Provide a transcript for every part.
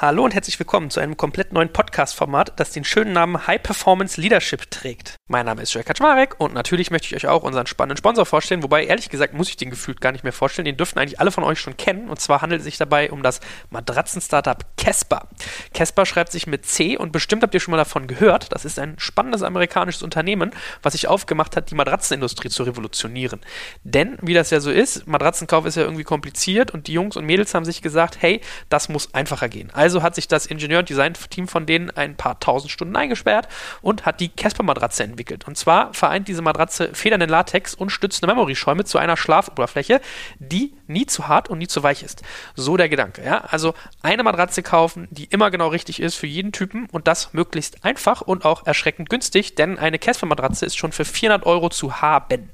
Hallo und herzlich willkommen zu einem komplett neuen Podcast-Format, das den schönen Namen High Performance Leadership trägt. Mein Name ist Joel Kaczmarek und natürlich möchte ich euch auch unseren spannenden Sponsor vorstellen, wobei ehrlich gesagt muss ich den gefühlt gar nicht mehr vorstellen. Den dürften eigentlich alle von euch schon kennen und zwar handelt es sich dabei um das Matratzen-Startup Casper. Casper schreibt sich mit C und bestimmt habt ihr schon mal davon gehört. Das ist ein spannendes amerikanisches Unternehmen, was sich aufgemacht hat, die Matratzenindustrie zu revolutionieren. Denn, wie das ja so ist, Matratzenkauf ist ja irgendwie kompliziert und die Jungs und Mädels haben sich gesagt, hey, das muss einfacher gehen. Also also hat sich das Ingenieur- und Design-Team von denen ein paar tausend Stunden eingesperrt und hat die Casper-Matratze entwickelt. Und zwar vereint diese Matratze federnden Latex und stützende Memory-Schäume zu einer Schlafoberfläche, die nie zu hart und nie zu weich ist. So der Gedanke. Ja? Also eine Matratze kaufen, die immer genau richtig ist für jeden Typen und das möglichst einfach und auch erschreckend günstig, denn eine Casper-Matratze ist schon für 400 Euro zu haben.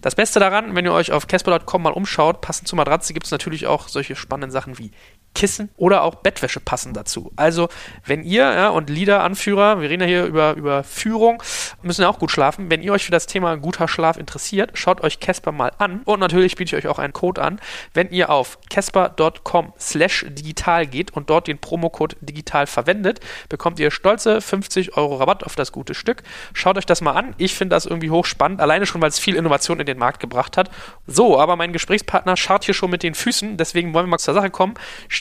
Das Beste daran, wenn ihr euch auf casper.com mal umschaut, passend zur Matratze gibt es natürlich auch solche spannenden Sachen wie Kissen oder auch Bettwäsche passen dazu. Also, wenn ihr ja, und Leader-Anführer, wir reden ja hier über, über Führung, müssen ja auch gut schlafen. Wenn ihr euch für das Thema guter Schlaf interessiert, schaut euch Casper mal an. Und natürlich biete ich euch auch einen Code an. Wenn ihr auf casper.com slash digital geht und dort den Promocode digital verwendet, bekommt ihr stolze 50 Euro Rabatt auf das gute Stück. Schaut euch das mal an. Ich finde das irgendwie hochspannend, alleine schon, weil es viel Innovation in den Markt gebracht hat. So, aber mein Gesprächspartner schaut hier schon mit den Füßen, deswegen wollen wir mal zur Sache kommen.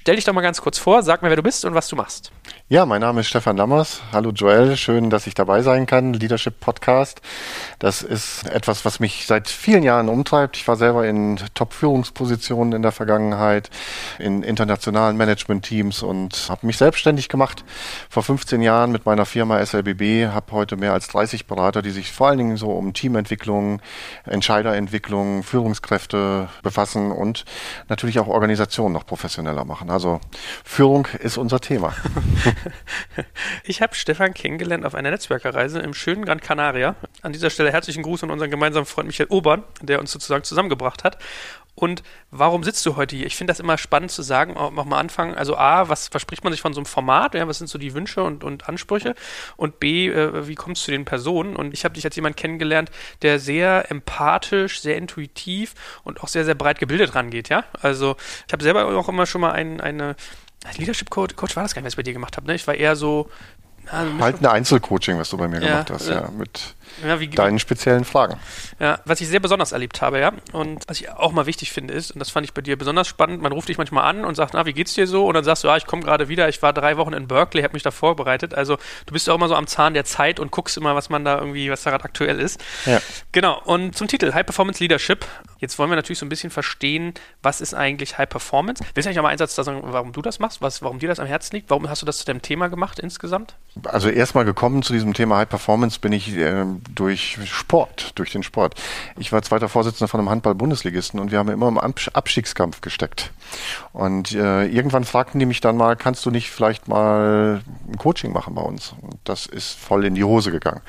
Stell dich doch mal ganz kurz vor, sag mir, wer du bist und was du machst. Ja, mein Name ist Stefan Lammers. Hallo Joel, schön, dass ich dabei sein kann. Leadership Podcast. Das ist etwas, was mich seit vielen Jahren umtreibt. Ich war selber in Top-Führungspositionen in der Vergangenheit, in internationalen Management-Teams und habe mich selbstständig gemacht vor 15 Jahren mit meiner Firma SLBB. Habe heute mehr als 30 Berater, die sich vor allen Dingen so um Teamentwicklung, Entscheiderentwicklung, Führungskräfte befassen und natürlich auch Organisationen noch professioneller machen. Also Führung ist unser Thema. ich habe Stefan kennengelernt auf einer Netzwerkerreise im schönen Gran Canaria. An dieser Stelle herzlichen Gruß an unseren gemeinsamen Freund Michael Obern, der uns sozusagen zusammengebracht hat. Und warum sitzt du heute hier? Ich finde das immer spannend zu sagen, auch mal anfangen. Also A, was verspricht man sich von so einem Format? Ja, was sind so die Wünsche und, und Ansprüche? Und B, äh, wie kommst du zu den Personen? Und ich habe dich als jemand kennengelernt, der sehr empathisch, sehr intuitiv und auch sehr, sehr breit gebildet rangeht, ja? Also ich habe selber auch immer schon mal ein, eine Leadership Coach, Coach war das gar nicht, was ich bei dir gemacht habe, ne? Ich war eher so also halt ein Einzelcoaching, was du bei mir ja, gemacht hast, ja, ja mit ja, wie, deinen speziellen Fragen. Ja, was ich sehr besonders erlebt habe, ja, und was ich auch mal wichtig finde ist, und das fand ich bei dir besonders spannend, man ruft dich manchmal an und sagt, na, wie geht's dir so? Und dann sagst du, ja, ich komme gerade wieder, ich war drei Wochen in Berkeley, habe mich da vorbereitet. Also du bist ja auch immer so am Zahn der Zeit und guckst immer, was man da irgendwie, was da gerade aktuell ist. Ja. Genau, und zum Titel, High Performance Leadership. Jetzt wollen wir natürlich so ein bisschen verstehen, was ist eigentlich High Performance? Willst du eigentlich mal einen Satz da sagen, warum du das machst, was, warum dir das am Herzen liegt? Warum hast du das zu deinem Thema gemacht insgesamt? Also erstmal gekommen zu diesem Thema High Performance bin ich äh, durch Sport, durch den Sport. Ich war zweiter Vorsitzender von einem Handball-Bundesligisten und wir haben immer im Abstiegskampf gesteckt. Und äh, irgendwann fragten die mich dann mal, kannst du nicht vielleicht mal ein Coaching machen bei uns? Und das ist voll in die Hose gegangen.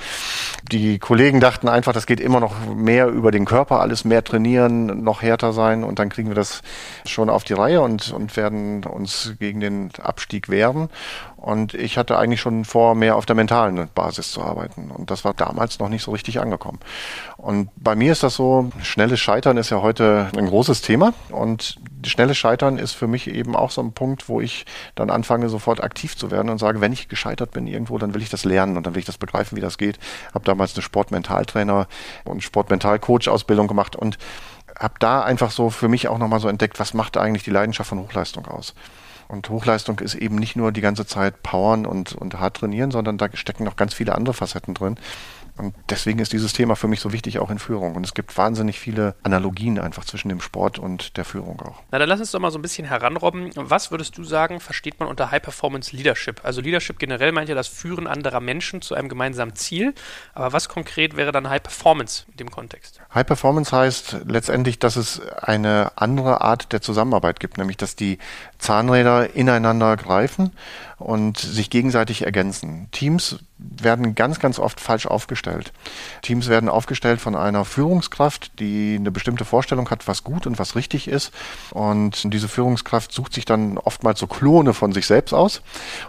Die Kollegen dachten einfach, das geht immer noch mehr über den Körper, alles mehr trainieren, noch härter sein und dann kriegen wir das schon auf die Reihe und, und werden uns gegen den Abstieg wehren. Und ich hatte eigentlich schon vor, mehr auf der mentalen Basis zu arbeiten. Und das war damals noch nicht so richtig angekommen. Und bei mir ist das so, schnelles Scheitern ist ja heute ein großes Thema. Und schnelles Scheitern ist für mich eben auch so ein Punkt, wo ich dann anfange, sofort aktiv zu werden und sage, wenn ich gescheitert bin irgendwo, dann will ich das lernen und dann will ich das begreifen, wie das geht. Habe damals eine Sportmentaltrainer und Sportmental-Coach-Ausbildung gemacht und habe da einfach so für mich auch nochmal so entdeckt, was macht eigentlich die Leidenschaft von Hochleistung aus. Und Hochleistung ist eben nicht nur die ganze Zeit powern und, und hart trainieren, sondern da stecken noch ganz viele andere Facetten drin. Und deswegen ist dieses Thema für mich so wichtig auch in Führung. Und es gibt wahnsinnig viele Analogien einfach zwischen dem Sport und der Führung auch. Na, dann lass uns doch mal so ein bisschen heranrobben. Was würdest du sagen, versteht man unter High Performance Leadership? Also Leadership generell meint ja das Führen anderer Menschen zu einem gemeinsamen Ziel. Aber was konkret wäre dann High Performance in dem Kontext? High Performance heißt letztendlich, dass es eine andere Art der Zusammenarbeit gibt, nämlich dass die Zahnräder ineinander greifen und sich gegenseitig ergänzen. Teams werden ganz, ganz oft falsch aufgestellt. Teams werden aufgestellt von einer Führungskraft, die eine bestimmte Vorstellung hat, was gut und was richtig ist. Und diese Führungskraft sucht sich dann oftmals so Klone von sich selbst aus.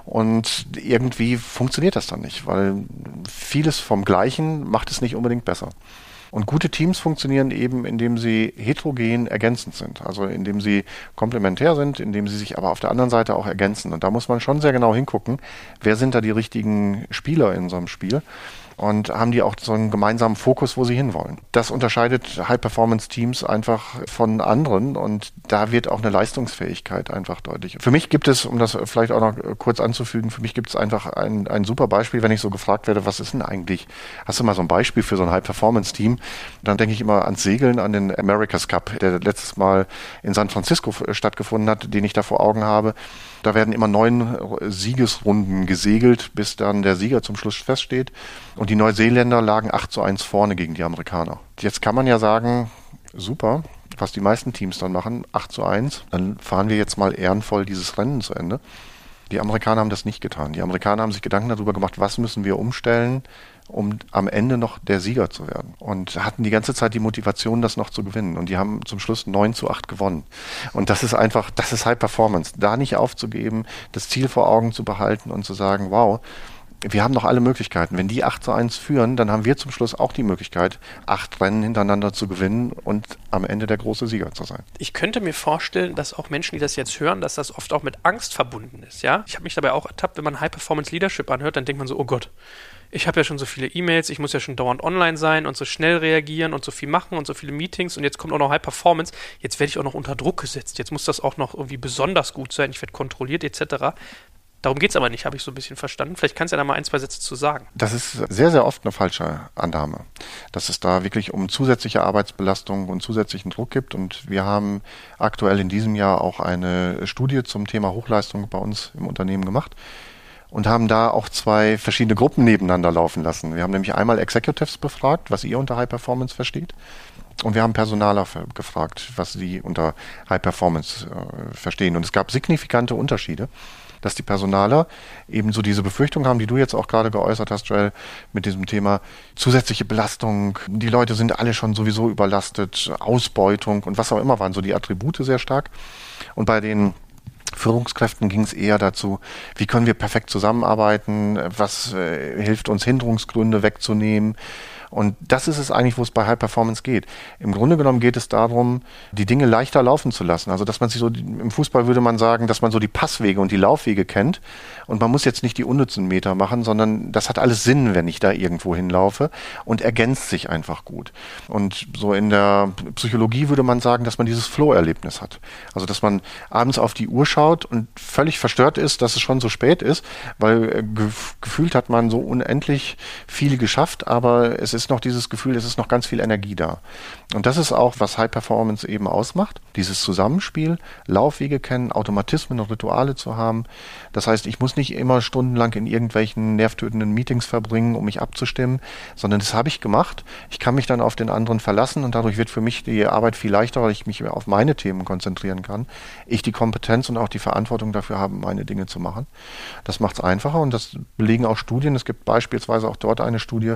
Und irgendwie funktioniert das dann nicht, weil vieles vom Gleichen macht es nicht unbedingt besser. Und gute Teams funktionieren eben, indem sie heterogen ergänzend sind. Also indem sie komplementär sind, indem sie sich aber auf der anderen Seite auch ergänzen. Und da muss man schon sehr genau hingucken, wer sind da die richtigen Spieler in so einem Spiel und haben die auch so einen gemeinsamen Fokus, wo sie hinwollen. Das unterscheidet High-Performance-Teams einfach von anderen und da wird auch eine Leistungsfähigkeit einfach deutlich. Für mich gibt es, um das vielleicht auch noch kurz anzufügen, für mich gibt es einfach ein, ein super Beispiel, wenn ich so gefragt werde, was ist denn eigentlich, hast du mal so ein Beispiel für so ein High-Performance-Team? Dann denke ich immer ans Segeln, an den America's Cup, der letztes Mal in San Francisco stattgefunden hat, den ich da vor Augen habe. Da werden immer neun Siegesrunden gesegelt, bis dann der Sieger zum Schluss feststeht. Und die Neuseeländer lagen 8 zu 1 vorne gegen die Amerikaner. Jetzt kann man ja sagen, super, was die meisten Teams dann machen, 8 zu 1, dann fahren wir jetzt mal ehrenvoll dieses Rennen zu Ende. Die Amerikaner haben das nicht getan. Die Amerikaner haben sich Gedanken darüber gemacht, was müssen wir umstellen, um am Ende noch der Sieger zu werden. Und hatten die ganze Zeit die Motivation, das noch zu gewinnen. Und die haben zum Schluss 9 zu 8 gewonnen. Und das ist einfach, das ist High Performance. Da nicht aufzugeben, das Ziel vor Augen zu behalten und zu sagen, wow, wir haben doch alle Möglichkeiten. Wenn die 8 zu 1 führen, dann haben wir zum Schluss auch die Möglichkeit, acht Rennen hintereinander zu gewinnen und am Ende der große Sieger zu sein. Ich könnte mir vorstellen, dass auch Menschen, die das jetzt hören, dass das oft auch mit Angst verbunden ist. Ja, ich habe mich dabei auch ertappt, wenn man High Performance Leadership anhört, dann denkt man so, oh Gott, ich habe ja schon so viele E-Mails, ich muss ja schon dauernd online sein und so schnell reagieren und so viel machen und so viele Meetings und jetzt kommt auch noch High Performance. Jetzt werde ich auch noch unter Druck gesetzt. Jetzt muss das auch noch irgendwie besonders gut sein. Ich werde kontrolliert etc. Darum geht es aber nicht, habe ich so ein bisschen verstanden. Vielleicht kannst du ja da mal ein, zwei Sätze zu sagen. Das ist sehr, sehr oft eine falsche Annahme, dass es da wirklich um zusätzliche Arbeitsbelastung und zusätzlichen Druck gibt. Und wir haben aktuell in diesem Jahr auch eine Studie zum Thema Hochleistung bei uns im Unternehmen gemacht und haben da auch zwei verschiedene Gruppen nebeneinander laufen lassen. Wir haben nämlich einmal Executives befragt, was ihr unter High Performance versteht. Und wir haben Personaler gefragt, was sie unter High Performance äh, verstehen. Und es gab signifikante Unterschiede dass die Personaler eben so diese Befürchtung haben, die du jetzt auch gerade geäußert hast, Joel, mit diesem Thema zusätzliche Belastung. Die Leute sind alle schon sowieso überlastet, Ausbeutung und was auch immer waren so die Attribute sehr stark. Und bei den Führungskräften ging es eher dazu, wie können wir perfekt zusammenarbeiten, was äh, hilft uns, Hinderungsgründe wegzunehmen, und das ist es eigentlich, wo es bei High Performance geht. Im Grunde genommen geht es darum, die Dinge leichter laufen zu lassen. Also, dass man sich so, im Fußball würde man sagen, dass man so die Passwege und die Laufwege kennt. Und man muss jetzt nicht die unnützen Meter machen, sondern das hat alles Sinn, wenn ich da irgendwo hinlaufe und ergänzt sich einfach gut. Und so in der Psychologie würde man sagen, dass man dieses Flow-Erlebnis hat. Also, dass man abends auf die Uhr schaut und völlig verstört ist, dass es schon so spät ist, weil äh, gefühlt hat man so unendlich viel geschafft, aber es ist ist noch dieses Gefühl, es ist noch ganz viel Energie da. Und das ist auch, was High Performance eben ausmacht. Dieses Zusammenspiel, Laufwege kennen, Automatismen und Rituale zu haben. Das heißt, ich muss nicht immer stundenlang in irgendwelchen nervtötenden Meetings verbringen, um mich abzustimmen, sondern das habe ich gemacht. Ich kann mich dann auf den anderen verlassen und dadurch wird für mich die Arbeit viel leichter, weil ich mich auf meine Themen konzentrieren kann. Ich die Kompetenz und auch die Verantwortung dafür habe, meine Dinge zu machen. Das macht es einfacher und das belegen auch Studien. Es gibt beispielsweise auch dort eine Studie,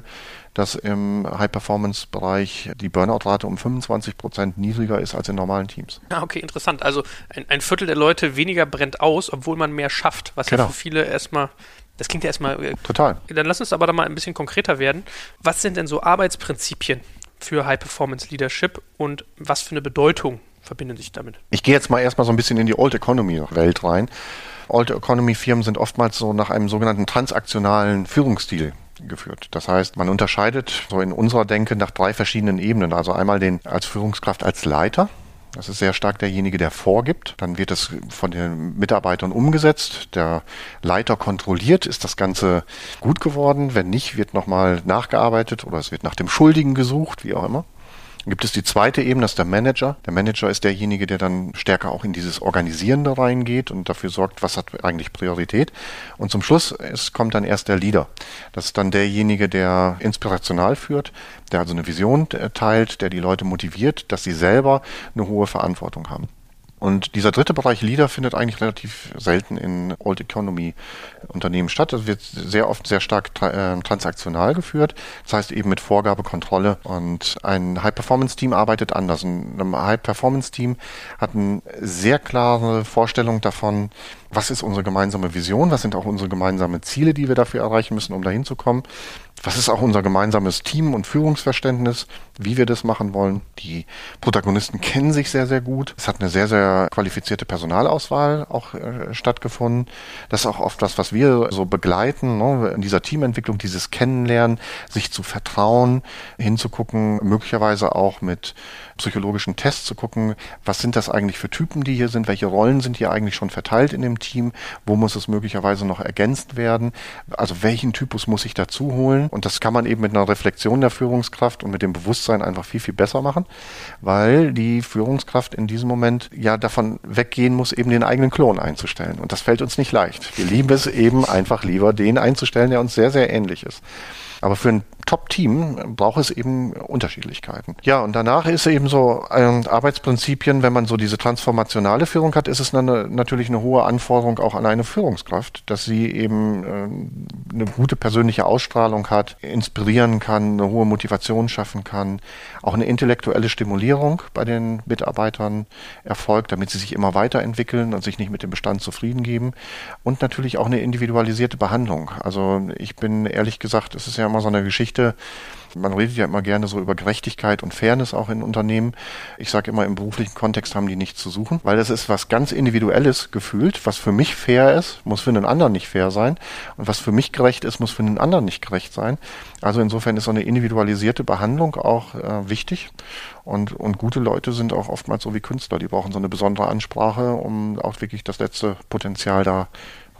dass im High-Performance-Bereich die Burnout-Rate um 25 Prozent niedriger ist als in normalen Teams. Ah, okay, interessant. Also ein, ein, Viertel der Leute weniger brennt aus, obwohl man mehr schafft, was genau. ja für viele erstmal das klingt ja erstmal. Äh, Total. Dann lass uns aber da mal ein bisschen konkreter werden. Was sind denn so Arbeitsprinzipien für High Performance Leadership und was für eine Bedeutung verbinden sich damit? Ich gehe jetzt mal erstmal so ein bisschen in die Old Economy Welt rein. Old Economy Firmen sind oftmals so nach einem sogenannten transaktionalen Führungsstil geführt. Das heißt, man unterscheidet so in unserer Denke nach drei verschiedenen Ebenen. Also einmal den als Führungskraft als Leiter. Das ist sehr stark derjenige, der vorgibt. Dann wird es von den Mitarbeitern umgesetzt. Der Leiter kontrolliert, ist das Ganze gut geworden. Wenn nicht, wird nochmal nachgearbeitet oder es wird nach dem Schuldigen gesucht, wie auch immer. Gibt es die zweite Ebene, das ist der Manager. Der Manager ist derjenige, der dann stärker auch in dieses Organisierende reingeht und dafür sorgt, was hat eigentlich Priorität. Und zum Schluss es kommt dann erst der Leader. Das ist dann derjenige, der inspirational führt, der also eine Vision teilt, der die Leute motiviert, dass sie selber eine hohe Verantwortung haben. Und dieser dritte Bereich Leader findet eigentlich relativ selten in Old Economy Unternehmen statt. Das wird sehr oft sehr stark tra äh, transaktional geführt. Das heißt eben mit Vorgabe, Kontrolle. Und ein High-Performance-Team arbeitet anders. Ein High-Performance-Team hat eine sehr klare Vorstellung davon, was ist unsere gemeinsame Vision, was sind auch unsere gemeinsamen Ziele, die wir dafür erreichen müssen, um dahin zu kommen. Was ist auch unser gemeinsames Team- und Führungsverständnis, wie wir das machen wollen? Die Protagonisten kennen sich sehr, sehr gut. Es hat eine sehr, sehr qualifizierte Personalauswahl auch äh, stattgefunden. Das ist auch oft das, was wir so begleiten, ne? in dieser Teamentwicklung, dieses Kennenlernen, sich zu vertrauen, hinzugucken, möglicherweise auch mit psychologischen Tests zu gucken, was sind das eigentlich für Typen, die hier sind, welche Rollen sind hier eigentlich schon verteilt in dem Team, wo muss es möglicherweise noch ergänzt werden, also welchen Typus muss ich dazu holen und das kann man eben mit einer Reflexion der Führungskraft und mit dem Bewusstsein einfach viel, viel besser machen, weil die Führungskraft in diesem Moment ja davon weggehen muss, eben den eigenen Klon einzustellen und das fällt uns nicht leicht. Wir lieben es eben einfach lieber, den einzustellen, der uns sehr, sehr ähnlich ist. Aber für ein Top-Team braucht es eben Unterschiedlichkeiten. Ja, und danach ist eben so äh, Arbeitsprinzipien, wenn man so diese transformationale Führung hat, ist es eine, natürlich eine hohe Anforderung auch an eine Führungskraft, dass sie eben äh, eine gute persönliche Ausstrahlung hat, inspirieren kann, eine hohe Motivation schaffen kann, auch eine intellektuelle Stimulierung bei den Mitarbeitern erfolgt, damit sie sich immer weiterentwickeln und sich nicht mit dem Bestand zufrieden geben und natürlich auch eine individualisierte Behandlung. Also ich bin ehrlich gesagt, es ist ja immer so eine Geschichte. Man redet ja immer gerne so über Gerechtigkeit und Fairness auch in Unternehmen. Ich sage immer, im beruflichen Kontext haben die nichts zu suchen, weil das ist was ganz Individuelles gefühlt. Was für mich fair ist, muss für einen anderen nicht fair sein. Und was für mich gerecht ist, muss für einen anderen nicht gerecht sein. Also insofern ist so eine individualisierte Behandlung auch äh, wichtig. Und, und gute Leute sind auch oftmals so wie Künstler. Die brauchen so eine besondere Ansprache, um auch wirklich das letzte Potenzial da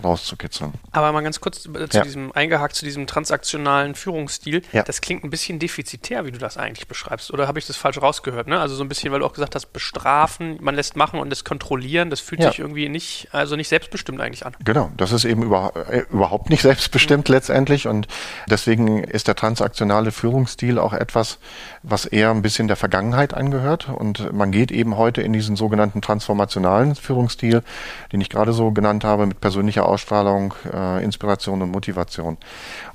rauszukitzeln. Aber mal ganz kurz äh, zu ja. diesem eingehakt zu diesem transaktionalen Führungsstil. Ja. Das klingt ein bisschen defizitär, wie du das eigentlich beschreibst. Oder habe ich das falsch rausgehört? Ne? Also so ein bisschen, weil du auch gesagt hast, bestrafen, man lässt machen und das kontrollieren, das fühlt ja. sich irgendwie nicht, also nicht selbstbestimmt eigentlich an. Genau, das ist eben über, äh, überhaupt nicht selbstbestimmt mhm. letztendlich und deswegen ist der transaktionale Führungsstil auch etwas, was eher ein bisschen der Vergangenheit angehört und man geht eben heute in diesen sogenannten transformationalen Führungsstil, den ich gerade so genannt habe, mit persönlicher Ausstrahlung, äh, Inspiration und Motivation.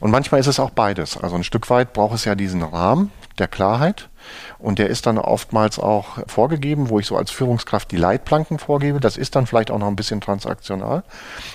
Und manchmal ist es auch beides. Also ein Stück weit braucht es ja diesen Rahmen der Klarheit und der ist dann oftmals auch vorgegeben, wo ich so als Führungskraft die Leitplanken vorgebe. Das ist dann vielleicht auch noch ein bisschen transaktional.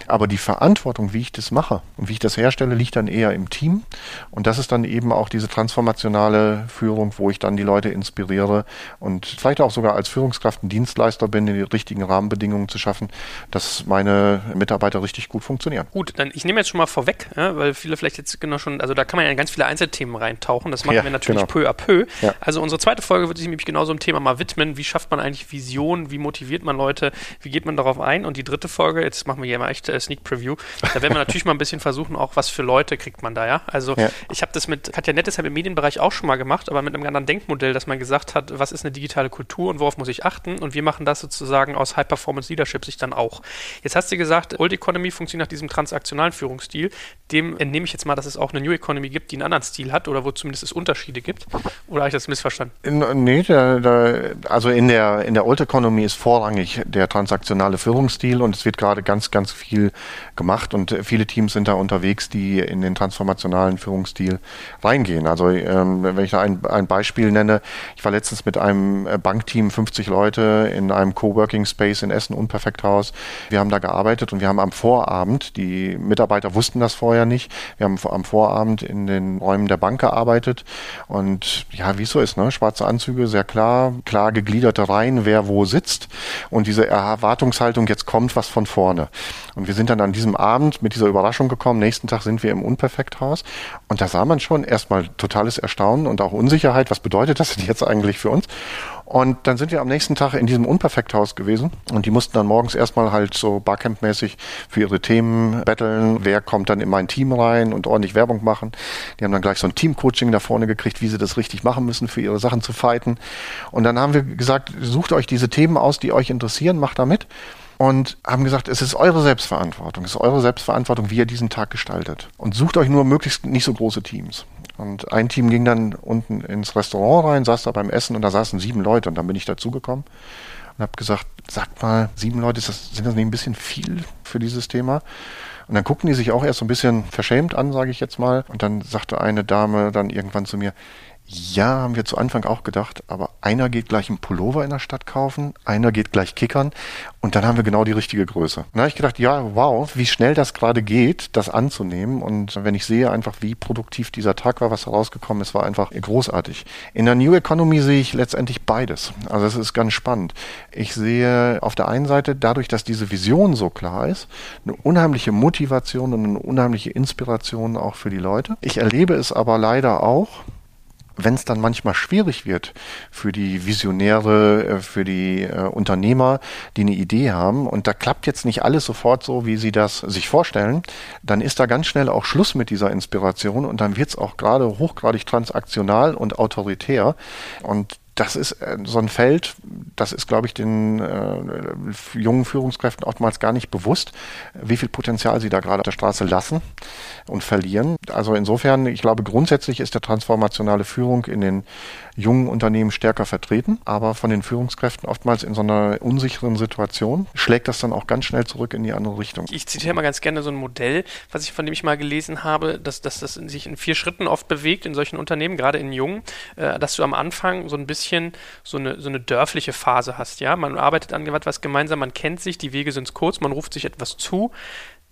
Aber die Verantwortung, wie ich das mache und wie ich das herstelle, liegt dann eher im Team. Und das ist dann eben auch diese transformationale Führung, wo ich dann die Leute inspiriere und vielleicht auch sogar als Führungskraft ein Dienstleister bin, die richtigen Rahmenbedingungen zu schaffen, dass meine Mitarbeiter richtig gut funktionieren. Gut, dann ich nehme jetzt schon mal vorweg, ja, weil viele vielleicht jetzt genau schon, also da kann man ja in ganz viele Einzelthemen reintauchen. Das machen ja, wir natürlich genau. peu à peu. Ja. Also unsere zweite Folge wird sich nämlich genau so einem Thema mal widmen. Wie schafft man eigentlich Vision? Wie motiviert man Leute? Wie geht man darauf ein? Und die dritte Folge, jetzt machen wir hier mal echt äh, Sneak Preview, da werden wir natürlich mal ein bisschen versuchen, auch was für Leute kriegt man da, ja? Also ja. ich habe das mit Katja Nettesheim im Medienbereich auch schon mal gemacht, aber mit einem anderen Denkmodell, dass man gesagt hat, was ist eine digitale Kultur und worauf muss ich achten? Und wir machen das sozusagen aus High Performance Leadership sich dann auch. Jetzt hast du gesagt, Old Economy funktioniert nach diesem transaktionalen Führungsstil. Dem entnehme ich jetzt mal, dass es auch eine New Economy gibt, die einen anderen Stil hat oder wo zumindest es Unterschiede gibt. Oder habe ich das missverstanden? Nee, der, der, also in der, in der Old Economy ist vorrangig der transaktionale Führungsstil und es wird gerade ganz, ganz viel gemacht und viele Teams sind da unterwegs, die in den transformationalen Führungsstil reingehen. Also ähm, wenn ich da ein, ein Beispiel nenne, ich war letztens mit einem Bankteam, 50 Leute in einem Coworking Space in Essen, Unperfekthaus. Wir haben da gearbeitet und wir haben am Vorabend, die Mitarbeiter wussten das vorher nicht, wir haben am Vorabend in den Räumen der Bank gearbeitet und ja, wie es so ne? schwarze Anzüge Züge sehr klar, klar gegliederte Reihen, wer wo sitzt und diese Erwartungshaltung, jetzt kommt was von vorne. Und wir sind dann an diesem Abend mit dieser Überraschung gekommen, nächsten Tag sind wir im Unperfekthaus. Und da sah man schon erstmal totales Erstaunen und auch Unsicherheit, was bedeutet das denn jetzt eigentlich für uns? Und dann sind wir am nächsten Tag in diesem Unperfekthaus gewesen. Und die mussten dann morgens erstmal halt so Barcamp-mäßig für ihre Themen betteln, wer kommt dann in mein Team rein und ordentlich Werbung machen. Die haben dann gleich so ein Team-Coaching da vorne gekriegt, wie sie das richtig machen müssen, für ihre Sachen zu fighten. Und dann haben wir gesagt, sucht euch diese Themen aus, die euch interessieren, macht da mit und haben gesagt, es ist eure Selbstverantwortung, es ist eure Selbstverantwortung, wie ihr diesen Tag gestaltet. Und sucht euch nur möglichst nicht so große Teams. Und ein Team ging dann unten ins Restaurant rein, saß da beim Essen und da saßen sieben Leute und dann bin ich dazugekommen und habe gesagt, sagt mal, sieben Leute, das, sind das nicht ein bisschen viel für dieses Thema? Und dann guckten die sich auch erst so ein bisschen verschämt an, sage ich jetzt mal. Und dann sagte eine Dame dann irgendwann zu mir, Ja, haben wir zu Anfang auch gedacht, aber einer geht gleich einen Pullover in der Stadt kaufen, einer geht gleich kickern und dann haben wir genau die richtige Größe. Dann habe ich gedacht, ja, wow, wie schnell das gerade geht, das anzunehmen und wenn ich sehe einfach, wie produktiv dieser Tag war, was herausgekommen ist, war einfach großartig. In der New Economy sehe ich letztendlich beides. Also es ist ganz spannend. Ich sehe auf der einen Seite dadurch, dass diese Vision so klar ist, eine unheimliche Motivation und eine unheimliche Inspiration auch für die Leute. Ich erlebe es aber leider auch, wenn es dann manchmal schwierig wird für die Visionäre, äh, für die äh, Unternehmer, die eine Idee haben und da klappt jetzt nicht alles sofort so, wie sie das sich vorstellen, dann ist da ganz schnell auch Schluss mit dieser Inspiration und dann wird es auch gerade hochgradig transaktional und autoritär. Und das ist äh, so ein Feld, das ist, glaube ich, den äh, jungen Führungskräften oftmals gar nicht bewusst, wie viel Potenzial sie da gerade auf der Straße lassen und verlieren. Also insofern, ich glaube, grundsätzlich ist der transformationale Führung in den jungen Unternehmen stärker vertreten, aber von den Führungskräften oftmals in so einer unsicheren Situation schlägt das dann auch ganz schnell zurück in die andere Richtung. Ich zitiere mal ganz gerne so ein Modell, was ich von dem ich mal gelesen habe, dass, dass das sich in vier Schritten oft bewegt in solchen Unternehmen, gerade in jungen, äh, dass du am Anfang so ein bisschen so eine, so eine dörfliche Phase hast, ja. Man arbeitet an etwas gemeinsam, man kennt sich, die Wege sind kurz, man ruft sich etwas zu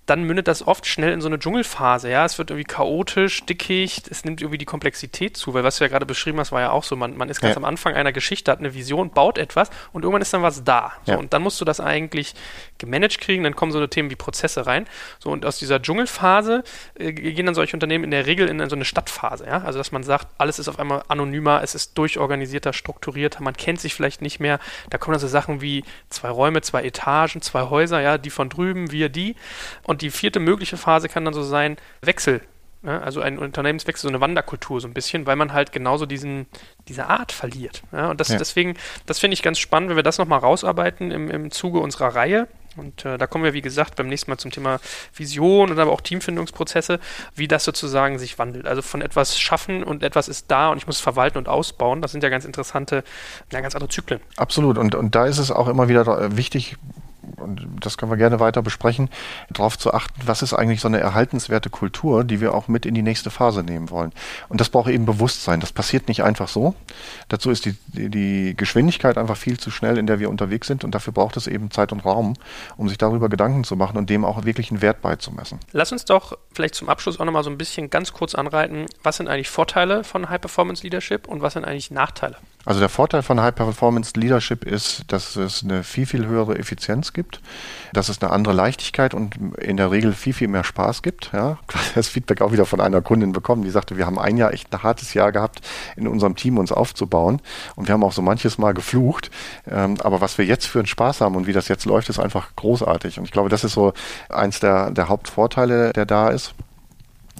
dann mündet das oft schnell in so eine Dschungelphase. Ja, es wird irgendwie chaotisch, dickig, es nimmt irgendwie die Komplexität zu, weil was du ja gerade beschrieben hast, war ja auch so, man, man ist ganz ja. am Anfang einer Geschichte, hat eine Vision, baut etwas und irgendwann ist dann was da. So, ja. Und dann musst du das eigentlich gemanagt kriegen, dann kommen so eine Themen wie Prozesse rein. So, und aus dieser Dschungelphase äh, gehen dann solche Unternehmen in der Regel in so eine Stadtphase, ja. Also dass man sagt, alles ist auf einmal anonymer, es ist durchorganisierter, strukturierter, man kennt sich vielleicht nicht mehr. Da kommen dann so Sachen wie zwei Räume, zwei Etagen, zwei Häuser, ja, die von drüben, wir die. Und die vierte mögliche Phase kann dann so sein, Wechsel. Ja, also ein Unternehmenswechsel, so eine Wanderkultur so ein bisschen, weil man halt genauso diesen, diese Art verliert. Ja, und das, ja. deswegen, das finde ich ganz spannend, wenn wir das nochmal rausarbeiten im, im Zuge unserer Reihe. Und äh, da kommen wir, wie gesagt, beim nächsten Mal zum Thema Vision und aber auch Teamfindungsprozesse, wie das sozusagen sich wandelt. Also von etwas schaffen und etwas ist da und ich muss es verwalten und ausbauen. Das sind ja ganz interessante, ja, ganz andere Zyklen. Absolut. Und, und da ist es auch immer wieder wichtig, und das können wir gerne weiter besprechen, darauf zu achten, was ist eigentlich so eine erhaltenswerte Kultur, die wir auch mit in die nächste Phase nehmen wollen. Und das braucht eben Bewusstsein. Das passiert nicht einfach so. Dazu ist die, die Geschwindigkeit einfach viel zu schnell, in der wir unterwegs sind. Und dafür braucht es eben Zeit und Raum, um sich darüber Gedanken zu machen und dem auch wirklich einen Wert beizumessen. Lass uns doch vielleicht zum Abschluss auch nochmal so ein bisschen ganz kurz anreiten, was sind eigentlich Vorteile von High Performance Leadership und was sind eigentlich Nachteile? Also der Vorteil von High Performance Leadership ist, dass es eine viel, viel höhere Effizienz gibt, dass es eine andere Leichtigkeit und in der Regel viel, viel mehr Spaß gibt. Ja, das Feedback auch wieder von einer Kundin bekommen, die sagte, wir haben ein Jahr echt ein hartes Jahr gehabt, in unserem Team uns aufzubauen und wir haben auch so manches Mal geflucht. Ähm, aber was wir jetzt für einen Spaß haben und wie das jetzt läuft, ist einfach großartig. Und ich glaube, das ist so eins der, der Hauptvorteile, der da ist.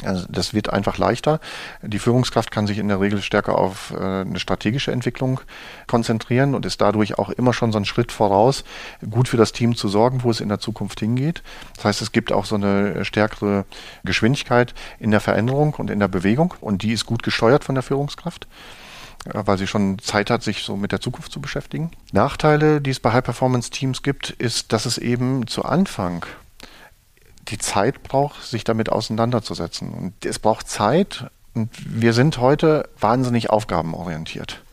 Also das wird einfach leichter. Die Führungskraft kann sich in der Regel stärker auf äh, eine strategische Entwicklung konzentrieren und ist dadurch auch immer schon so einen Schritt voraus, gut für das Team zu sorgen, wo es in der Zukunft hingeht. Das heißt, es gibt auch so eine stärkere Geschwindigkeit in der Veränderung und in der Bewegung und die ist gut gesteuert von der Führungskraft weil sie schon Zeit hat, sich so mit der Zukunft zu beschäftigen. Nachteile, die es bei High-Performance-Teams gibt, ist, dass es eben zu Anfang die Zeit braucht, sich damit auseinanderzusetzen. Und es braucht Zeit. Und wir sind heute wahnsinnig aufgabenorientiert.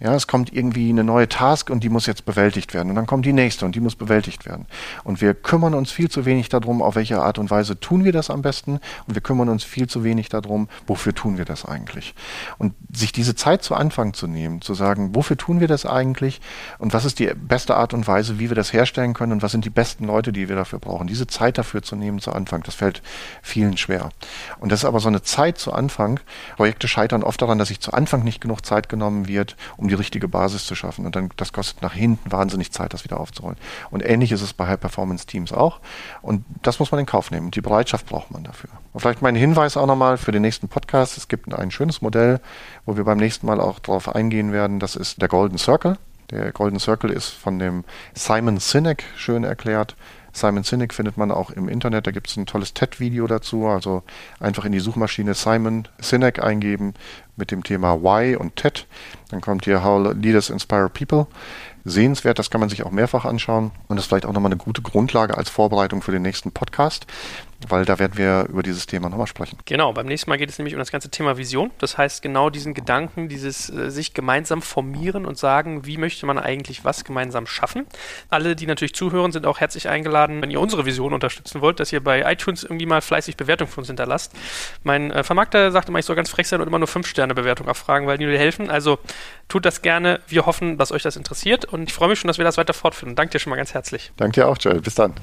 Ja, es kommt irgendwie eine neue Task und die muss jetzt bewältigt werden. Und dann kommt die nächste und die muss bewältigt werden. Und wir kümmern uns viel zu wenig darum, auf welche Art und Weise tun wir das am besten. Und wir kümmern uns viel zu wenig darum, wofür tun wir das eigentlich. Und sich diese Zeit zu Anfang zu nehmen, zu sagen, wofür tun wir das eigentlich und was ist die beste Art und Weise, wie wir das herstellen können und was sind die besten Leute, die wir dafür brauchen. Diese Zeit dafür zu nehmen zu Anfang, das fällt vielen schwer. Und das ist aber so eine Zeit zu Anfang. Projekte scheitern oft daran, dass sich zu Anfang nicht genug Zeit genommen wird, um die die richtige Basis zu schaffen. Und dann, das kostet nach hinten wahnsinnig Zeit, das wieder aufzurollen. Und ähnlich ist es bei High-Performance-Teams auch. Und das muss man in Kauf nehmen. Die Bereitschaft braucht man dafür. Und vielleicht mein Hinweis auch nochmal für den nächsten Podcast. Es gibt ein schönes Modell, wo wir beim nächsten Mal auch darauf eingehen werden. Das ist der Golden Circle. Der Golden Circle ist von dem Simon Sinek schön erklärt. Simon Sinek findet man auch im Internet. Da gibt es ein tolles TED-Video dazu. Also einfach in die Suchmaschine Simon Sinek eingeben mit dem Thema Why und TED. Dann kommt hier How Leaders Inspire People. Sehenswert, das kann man sich auch mehrfach anschauen und das ist vielleicht auch nochmal eine gute Grundlage als Vorbereitung für den nächsten Podcast. Weil da werden wir über dieses Thema nochmal sprechen. Genau, beim nächsten Mal geht es nämlich um das ganze Thema Vision. Das heißt, genau diesen Gedanken, dieses äh, sich gemeinsam formieren und sagen, wie möchte man eigentlich was gemeinsam schaffen. Alle, die natürlich zuhören, sind auch herzlich eingeladen, wenn ihr unsere Vision unterstützen wollt, dass ihr bei iTunes irgendwie mal fleißig Bewertung für uns hinterlasst. Mein äh, Vermarkter sagt immer, ich soll ganz frech sein und immer nur 5-Sterne-Bewertung abfragen, weil die nur helfen. Also tut das gerne. Wir hoffen, dass euch das interessiert und ich freue mich schon, dass wir das weiter fortführen. Danke dir schon mal ganz herzlich. Danke dir auch, Joel. Bis dann.